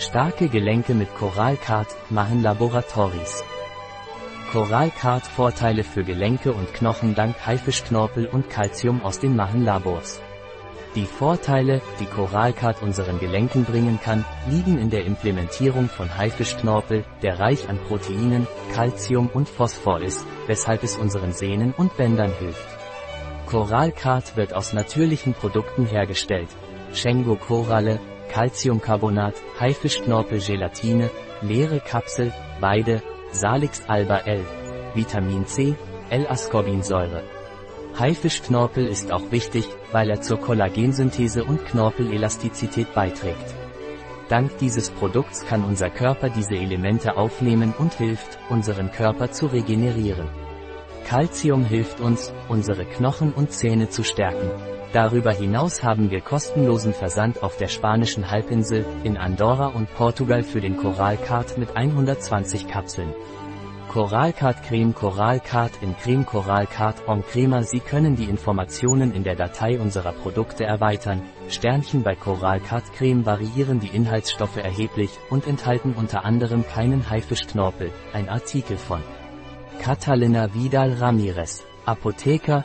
Starke Gelenke mit Coralcard, machen Laboratories. Coralcard Vorteile für Gelenke und Knochen dank Haifischknorpel und Calcium aus den Machen-Labors. Die Vorteile, die Coralcard unseren Gelenken bringen kann, liegen in der Implementierung von Haifischknorpel, der reich an Proteinen, Calcium und Phosphor ist, weshalb es unseren Sehnen und Bändern hilft. Coralcard wird aus natürlichen Produkten hergestellt. Schengo Coralle, Calciumcarbonat, Haifischknorpel Gelatine, leere Kapsel, Weide, Salix alba L, Vitamin C, L-Ascorbinsäure. Haifischknorpel ist auch wichtig, weil er zur Kollagensynthese und Knorpelelastizität beiträgt. Dank dieses Produkts kann unser Körper diese Elemente aufnehmen und hilft, unseren Körper zu regenerieren. Calcium hilft uns, unsere Knochen und Zähne zu stärken. Darüber hinaus haben wir kostenlosen Versand auf der spanischen Halbinsel, in Andorra und Portugal für den Coralcard mit 120 Kapseln. Coralcard Creme Coralcard in Creme Coralcard en Crema Sie können die Informationen in der Datei unserer Produkte erweitern. Sternchen bei Coralcard Creme variieren die Inhaltsstoffe erheblich und enthalten unter anderem keinen Haifischknorpel, ein Artikel von Catalina Vidal Ramirez, Apotheker,